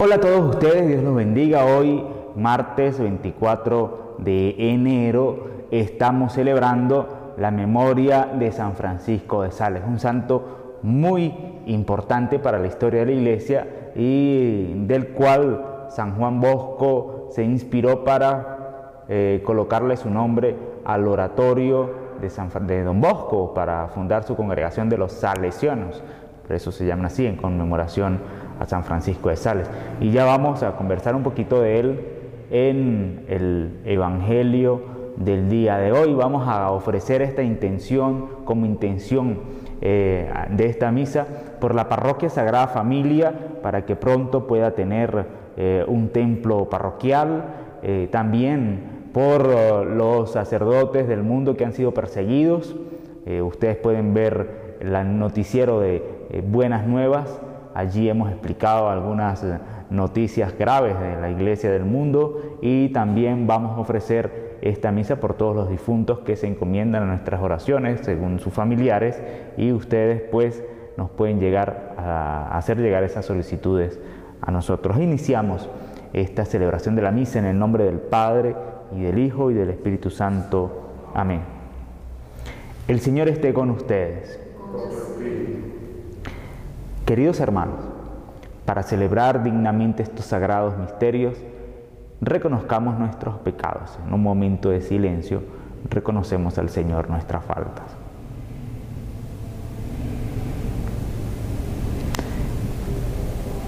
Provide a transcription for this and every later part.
Hola a todos ustedes, Dios los bendiga. Hoy, martes 24 de enero, estamos celebrando la memoria de San Francisco de Sales, un santo muy importante para la historia de la iglesia y del cual San Juan Bosco se inspiró para eh, colocarle su nombre al oratorio de, San, de Don Bosco para fundar su congregación de los salesianos. Por eso se llama así, en conmemoración a San Francisco de Sales. Y ya vamos a conversar un poquito de él en el Evangelio del día de hoy. Vamos a ofrecer esta intención como intención eh, de esta misa por la parroquia Sagrada Familia para que pronto pueda tener eh, un templo parroquial. Eh, también por los sacerdotes del mundo que han sido perseguidos. ustedes pueden ver el noticiero de Buenas Nuevas Allí hemos explicado algunas eh, noticias graves de la iglesia del mundo y también vamos a ofrecer esta misa por todos los difuntos que se encomiendan a nuestras oraciones según sus familiares y ustedes pues nos pueden llegar a hacer llegar esas solicitudes a nosotros. Iniciamos esta celebración de la misa en el nombre del Padre y del Hijo y del Espíritu Santo. Amén. El Señor esté con ustedes. Queridos hermanos, para celebrar dignamente estos sagrados misterios, reconozcamos nuestros pecados. En un momento de silencio, reconocemos al Señor nuestras faltas.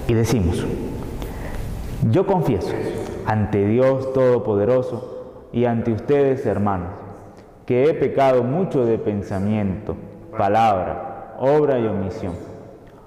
Y decimos, yo confieso ante Dios Todopoderoso y ante ustedes, hermanos, que he pecado mucho de pensamiento, palabra, obra y omisión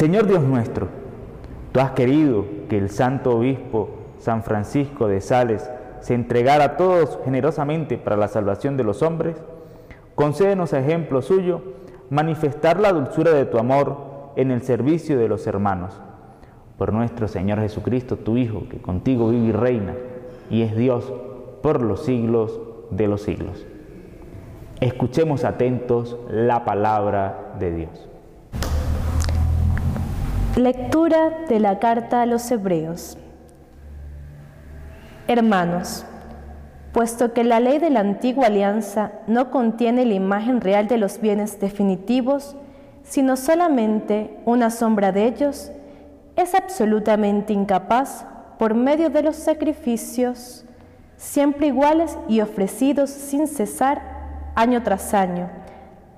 Señor Dios nuestro, tú has querido que el santo obispo San Francisco de Sales se entregara a todos generosamente para la salvación de los hombres. Concédenos a ejemplo suyo manifestar la dulzura de tu amor en el servicio de los hermanos. Por nuestro Señor Jesucristo, tu Hijo, que contigo vive y reina y es Dios por los siglos de los siglos. Escuchemos atentos la palabra de Dios. Lectura de la carta a los Hebreos. Hermanos, puesto que la ley de la antigua alianza no contiene la imagen real de los bienes definitivos, sino solamente una sombra de ellos, es absolutamente incapaz, por medio de los sacrificios, siempre iguales y ofrecidos sin cesar, año tras año,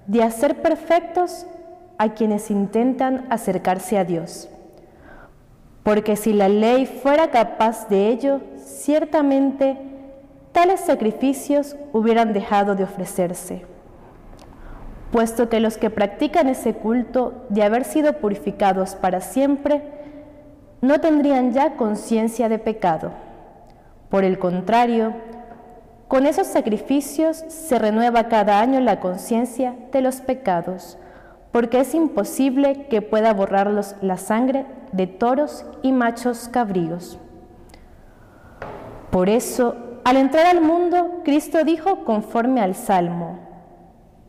de hacer perfectos a quienes intentan acercarse a Dios. Porque si la ley fuera capaz de ello, ciertamente tales sacrificios hubieran dejado de ofrecerse, puesto que los que practican ese culto, de haber sido purificados para siempre, no tendrían ya conciencia de pecado. Por el contrario, con esos sacrificios se renueva cada año la conciencia de los pecados, porque es imposible que pueda borrarlos la sangre de toros y machos cabríos. Por eso, al entrar al mundo, Cristo dijo conforme al Salmo,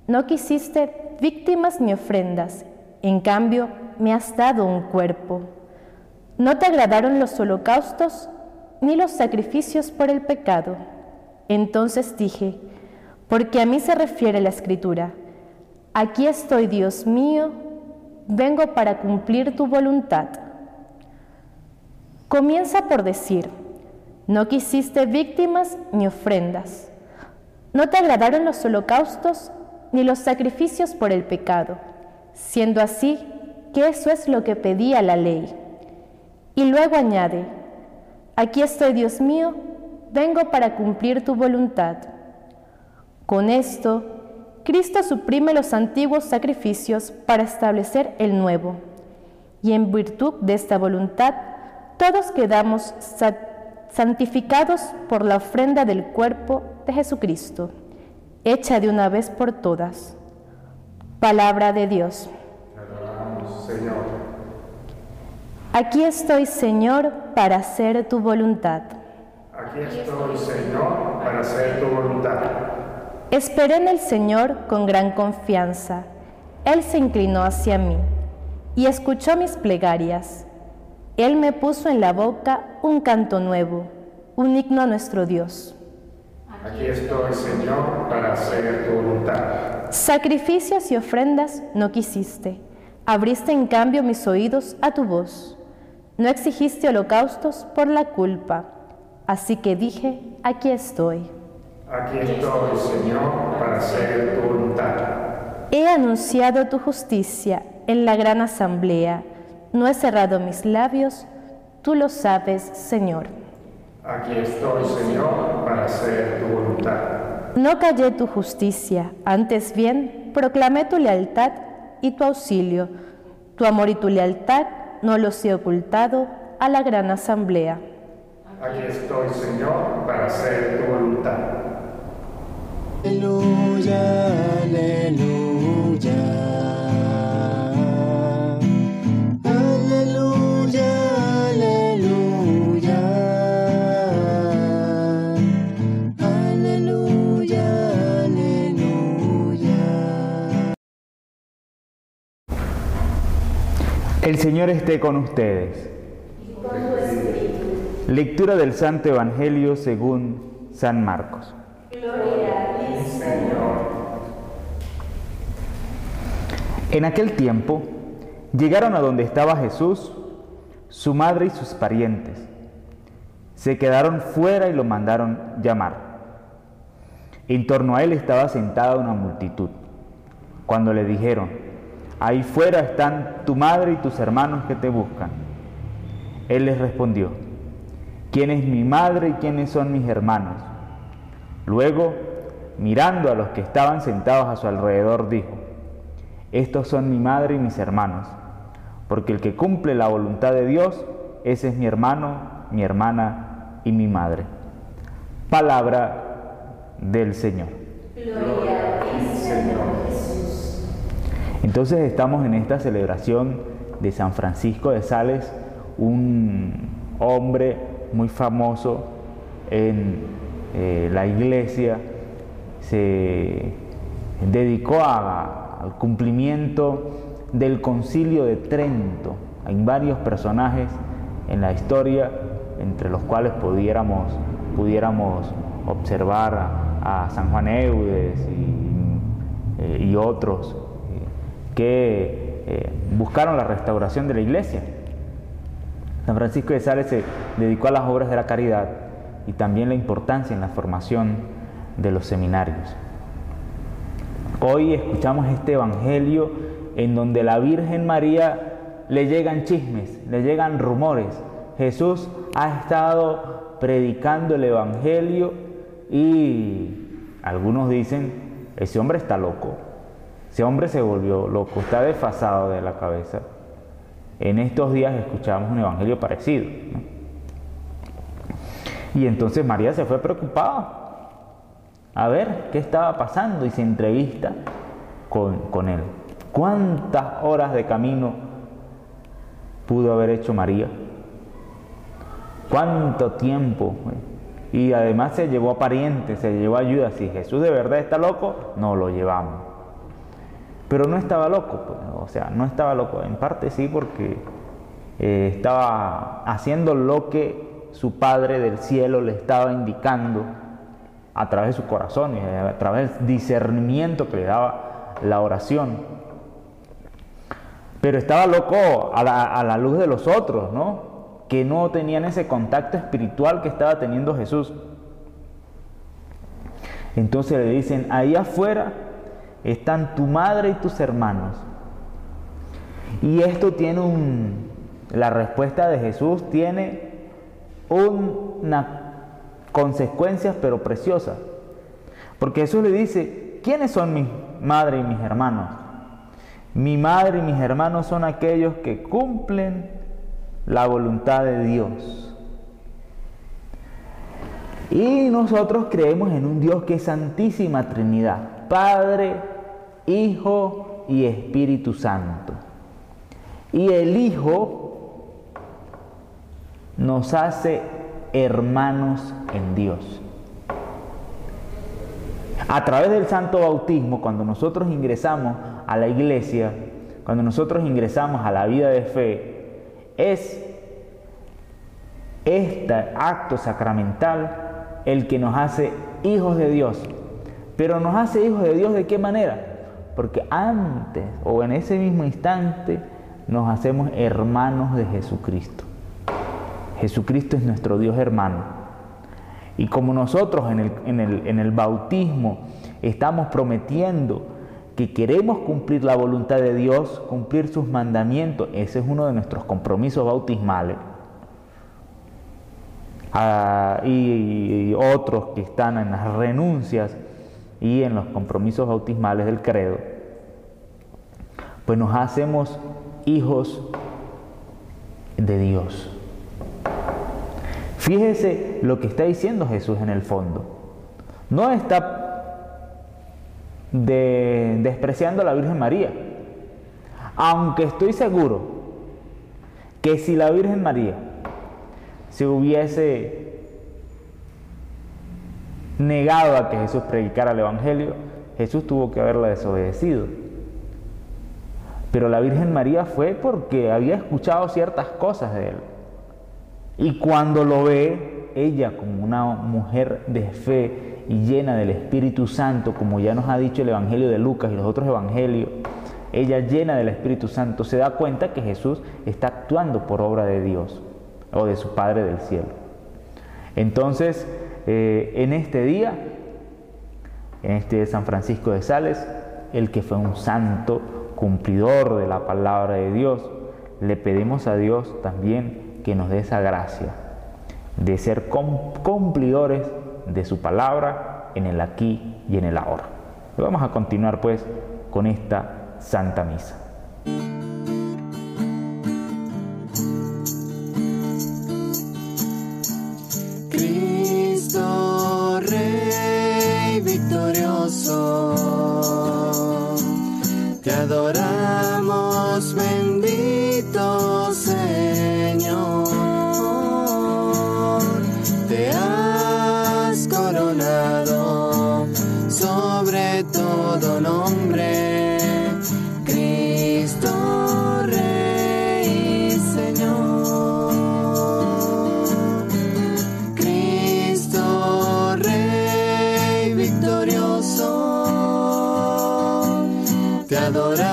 No quisiste víctimas ni ofrendas, en cambio me has dado un cuerpo. No te agradaron los holocaustos ni los sacrificios por el pecado. Entonces dije, porque a mí se refiere la escritura, aquí estoy Dios mío, vengo para cumplir tu voluntad. Comienza por decir, no quisiste víctimas ni ofrendas. No te agradaron los holocaustos ni los sacrificios por el pecado, siendo así que eso es lo que pedía la ley. Y luego añade, aquí estoy Dios mío, vengo para cumplir tu voluntad. Con esto, Cristo suprime los antiguos sacrificios para establecer el nuevo. Y en virtud de esta voluntad, todos quedamos santificados por la ofrenda del cuerpo de Jesucristo, hecha de una vez por todas. Palabra de Dios. Señor. Aquí estoy, Señor, para hacer tu voluntad. Aquí estoy, Señor, para hacer tu voluntad. Esperé en el Señor con gran confianza. Él se inclinó hacia mí y escuchó mis plegarias. Él me puso en la boca un canto nuevo, un himno a nuestro Dios. Aquí estoy, Señor, para hacer tu voluntad. Sacrificios y ofrendas no quisiste. Abriste en cambio mis oídos a tu voz. No exigiste holocaustos por la culpa. Así que dije, aquí estoy. Aquí estoy, Señor, para hacer tu voluntad. He anunciado tu justicia en la gran asamblea no he cerrado mis labios, tú lo sabes, Señor. Aquí estoy, Señor, para hacer tu voluntad. No callé tu justicia, antes bien proclamé tu lealtad y tu auxilio. Tu amor y tu lealtad no los he ocultado a la gran asamblea. Aquí estoy, Señor, para hacer tu voluntad. Aleluya, aleluya. El Señor esté con ustedes. Lectura del Santo Evangelio según San Marcos. En aquel tiempo llegaron a donde estaba Jesús, su madre y sus parientes. Se quedaron fuera y lo mandaron llamar. En torno a él estaba sentada una multitud. Cuando le dijeron, Ahí fuera están tu madre y tus hermanos que te buscan. Él les respondió, ¿quién es mi madre y quiénes son mis hermanos? Luego, mirando a los que estaban sentados a su alrededor, dijo, estos son mi madre y mis hermanos, porque el que cumple la voluntad de Dios, ese es mi hermano, mi hermana y mi madre. Palabra del Señor. Gloria a ti, Señor. Entonces estamos en esta celebración de San Francisco de Sales, un hombre muy famoso en eh, la iglesia, se dedicó al cumplimiento del concilio de Trento. Hay varios personajes en la historia entre los cuales pudiéramos, observar a, San Juan Eudes y, eh, otros que eh, buscaron la restauración de la iglesia. San Francisco de Sales se dedicó a las obras de la caridad y también la importancia en la formación de los seminarios. Hoy escuchamos este Evangelio en donde la Virgen María le llegan chismes, le llegan rumores. Jesús ha estado predicando el Evangelio y algunos dicen, ese hombre está loco. Ese hombre se volvió loco, está desfasado de la cabeza. En estos días escuchamos un evangelio parecido. Y entonces María se fue preocupada a ver qué estaba pasando y se entrevista con, con él. ¿Cuántas horas de camino pudo haber hecho María? ¿Cuánto tiempo? Y además se llevó a parientes, se llevó ayuda. Si Jesús de verdad está loco, no lo llevamos. pero no estaba loco, pues, o sea, no estaba loco, en parte sí porque eh, estaba haciendo lo que su Padre del cielo le estaba indicando a través de su corazón y a través del discernimiento que le daba la oración. Pero estaba loco a la, a la luz de los otros, ¿no? Que no tenían ese contacto espiritual que estaba teniendo Jesús. Entonces le dicen, ahí afuera están tu madre y tus hermanos. Y esto tiene un, la respuesta de Jesús tiene una consecuencias pero preciosas. Porque Jesús le dice, ¿quiénes son mi madre y mis hermanos? Mi madre y mis hermanos son aquellos que cumplen la voluntad de Dios. Y nosotros creemos en un Dios que es Santísima Trinidad, Padre, Hijo y Espíritu Santo. Y el Hijo nos hace hermanos en Dios. A través del santo bautismo, cuando nosotros ingresamos a la iglesia, cuando nosotros ingresamos a la vida de fe, es este acto sacramental el que nos hace hijos de Dios. Pero nos hace hijos de Dios de qué manera? Porque antes o en ese mismo instante nos hacemos hermanos de Jesucristo. Jesucristo es nuestro Dios hermano. Y como nosotros en el, en el, en el bautismo estamos prometiendo que queremos cumplir la voluntad de Dios, cumplir sus mandamientos, ese es uno de nuestros compromisos bautismales y, otros que están en las renuncias y en los compromisos bautismales del credo, pues nos hacemos hijos de Dios. Fíjese lo que está diciendo Jesús en el fondo. No está despreciando a la Virgen María, aunque estoy seguro que si la Virgen María si hubiese negado a que Jesús predicara el Evangelio, Jesús tuvo que haberla desobedecido. Pero la Virgen María fue porque había escuchado ciertas cosas de él. Y cuando lo ve, ella como una mujer de fe y llena del Espíritu Santo, como ya nos ha dicho el Evangelio de Lucas y los otros evangelios, ella llena del Espíritu Santo se da cuenta que Jesús está actuando por obra de Dios o de su Padre del cielo. Entonces, eh, en este día, en este San Francisco de Sales, el que fue un santo cumplidor de la palabra de Dios, le pedimos a Dios también que nos dé esa gracia de ser cumplidores de su palabra en el aquí y en el ahora. Vamos a continuar pues con esta Santa Misa. Oren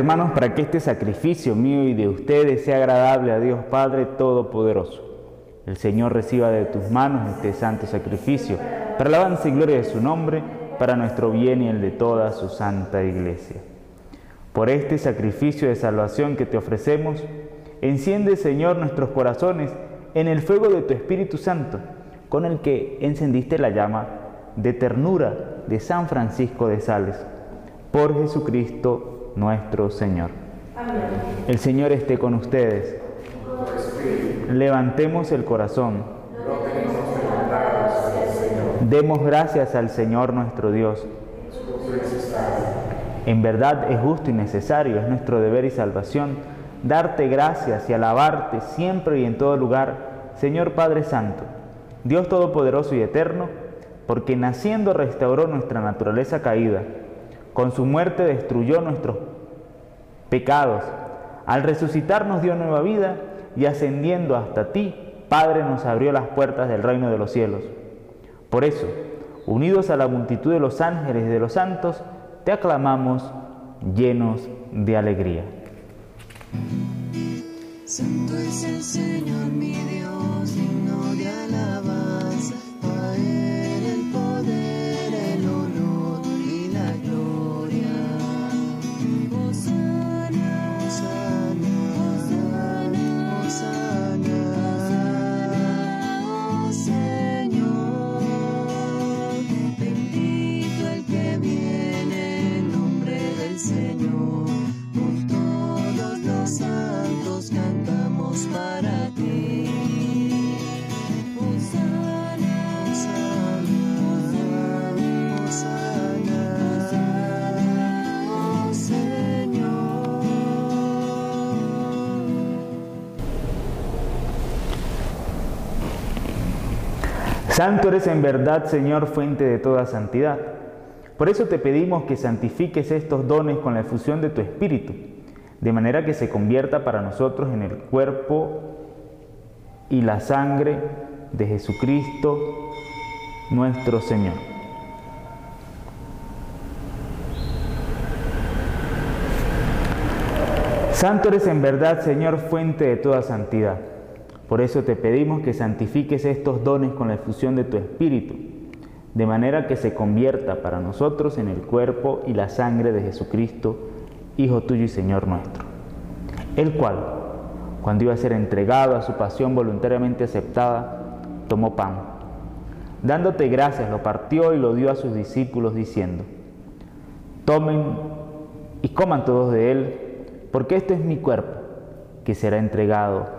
hermanos para que este sacrificio mío y de ustedes sea agradable a Dios Padre Todopoderoso. El Señor reciba de tus manos este santo sacrificio, para alabanza y gloria de su nombre, para nuestro bien y el de toda su santa iglesia. Por este sacrificio de salvación que te ofrecemos, enciende Señor nuestros corazones en el fuego de tu Espíritu Santo, con el que encendiste la llama de ternura de San Francisco de Sales. Por Jesucristo nuestro Señor. El Señor esté con ustedes. Levantemos el corazón. Demos gracias al Señor nuestro Dios. En verdad es justo y necesario, es nuestro deber y salvación, darte gracias y alabarte siempre y en todo lugar, Señor Padre Santo, Dios Todopoderoso y Eterno, porque naciendo restauró nuestra naturaleza caída, con su muerte destruyó nuestros pecados, al resucitar nos dio nueva vida y ascendiendo hasta ti, Padre, nos abrió las puertas del reino de los cielos. Por eso, unidos a la multitud de los ángeles y de los santos, te aclamamos llenos de alegría. Santo es el Señor mi Dios, Santo eres en verdad, Señor, fuente de toda santidad. Por eso te pedimos que santifiques estos dones con la efusión de tu Espíritu, de manera que se convierta para nosotros en el cuerpo y la sangre de Jesucristo nuestro Señor. Santo eres en verdad, Señor, fuente de toda santidad. Por eso te pedimos que santifiques estos dones con la efusión de tu Espíritu, de manera que se convierta para nosotros en el cuerpo y la sangre de Jesucristo, Hijo tuyo y Señor nuestro. El cual, cuando iba a ser entregado a su pasión voluntariamente aceptada, tomó pan. Dándote gracias, lo partió y lo dio a sus discípulos, diciendo, tomen y coman todos de él, porque este es mi cuerpo, que será entregado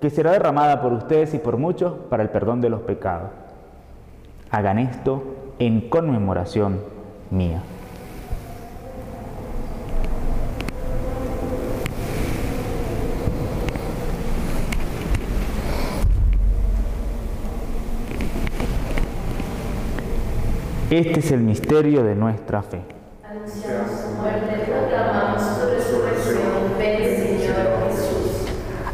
que será derramada por ustedes y por muchos para el perdón de los pecados. Hagan esto en conmemoración mía. Este es el misterio de nuestra fe. Anunciamos tu muerte, proclamamos tu resurrección.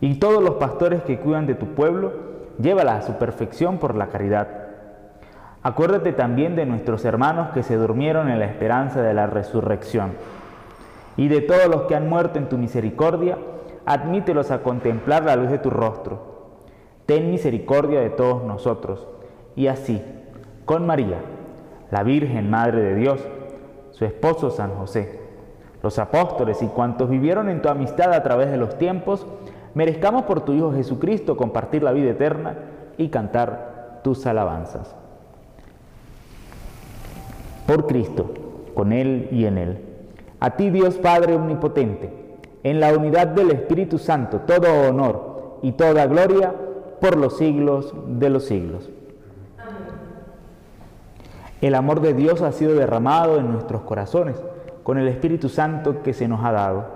y todos los pastores que cuidan de tu pueblo, llévala a su perfección por la caridad. Acuérdate también de nuestros hermanos que se durmieron en la esperanza de la resurrección y de todos los que han muerto en tu misericordia, admítelos a contemplar la luz de tu rostro. Ten misericordia de todos nosotros y así, con María, la Virgen Madre de Dios, su esposo San José, los apóstoles y cuantos vivieron en tu amistad a través de los tiempos, merezcamos por tu Hijo Jesucristo compartir la vida eterna y cantar tus alabanzas. Por Cristo, con Él y en Él. A ti Dios Padre Omnipotente, en la unidad del Espíritu Santo, todo honor y toda gloria por los siglos de los siglos. El amor de Dios ha sido derramado en nuestros corazones con el Espíritu Santo que se nos ha dado.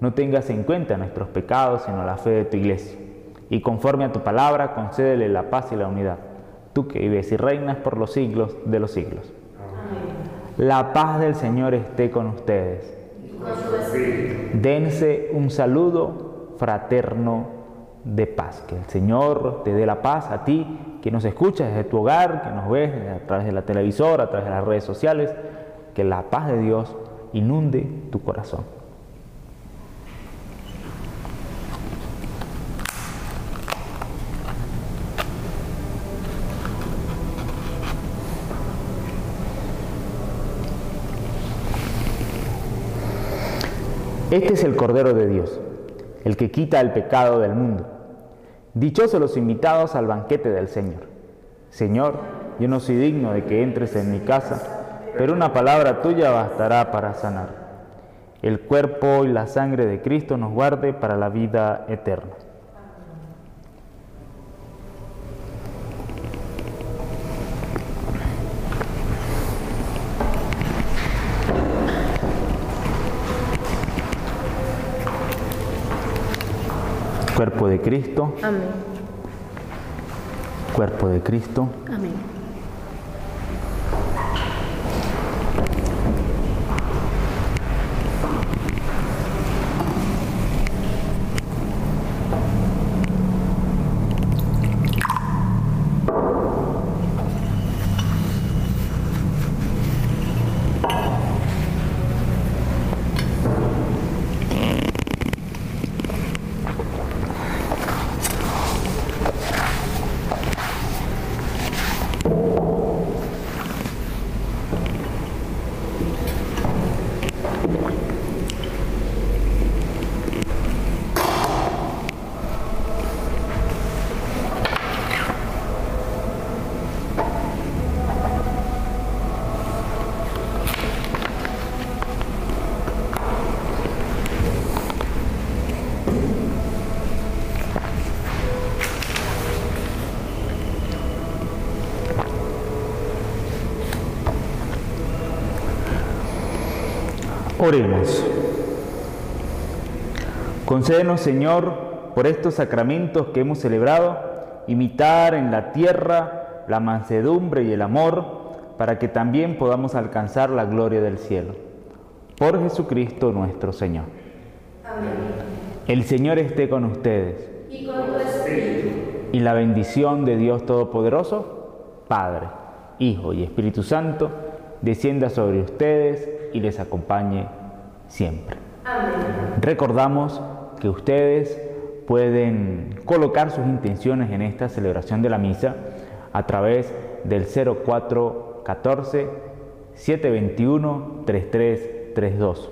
No tengas en cuenta nuestros pecados, sino la fe de tu iglesia. Y conforme a tu palabra, concédele la paz y la unidad. Tú que vives y reinas por los siglos de los siglos. La paz del Señor esté con ustedes. Dense un saludo fraterno de paz. Que el Señor te dé la paz a ti, que nos escuchas desde tu hogar, que nos ves a través de la televisora, a través de las redes sociales. Que la paz de Dios inunde tu corazón. Este es el Cordero de Dios, el que quita el pecado del mundo. Dichosos los invitados al banquete del Señor. Señor, yo no soy digno de que entres en mi casa, pero una palabra tuya bastará para sanar. El cuerpo y la sangre de Cristo nos guarde para la vida eterna. Cuerpo de Cristo, Amén. cuerpo de Cristo. Amén. Oremos. Concédenos, Señor, por estos sacramentos que hemos celebrado, imitar en la tierra la mansedumbre y el amor, para que también podamos alcanzar la gloria del cielo. Por Jesucristo nuestro Señor. El Señor esté con ustedes. Y con tu espíritu. Y la bendición de Dios Todopoderoso, Padre, Hijo y Espíritu Santo, descienda sobre ustedes y les acompañe siempre. Amén. Recordamos que ustedes pueden colocar sus intenciones en esta celebración de la misa a través del 0414 721 3332.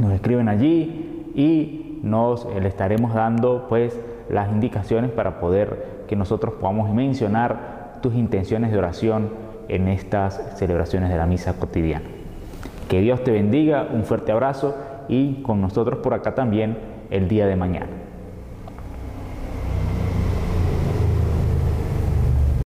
Nos escriben allí y nos eh, le estaremos dando pues las indicaciones para poder que nosotros podamos mencionar tus intenciones de oración en estas celebraciones de la misa cotidiana. Que Dios te bendiga, un fuerte abrazo y con nosotros por acá también el día de mañana.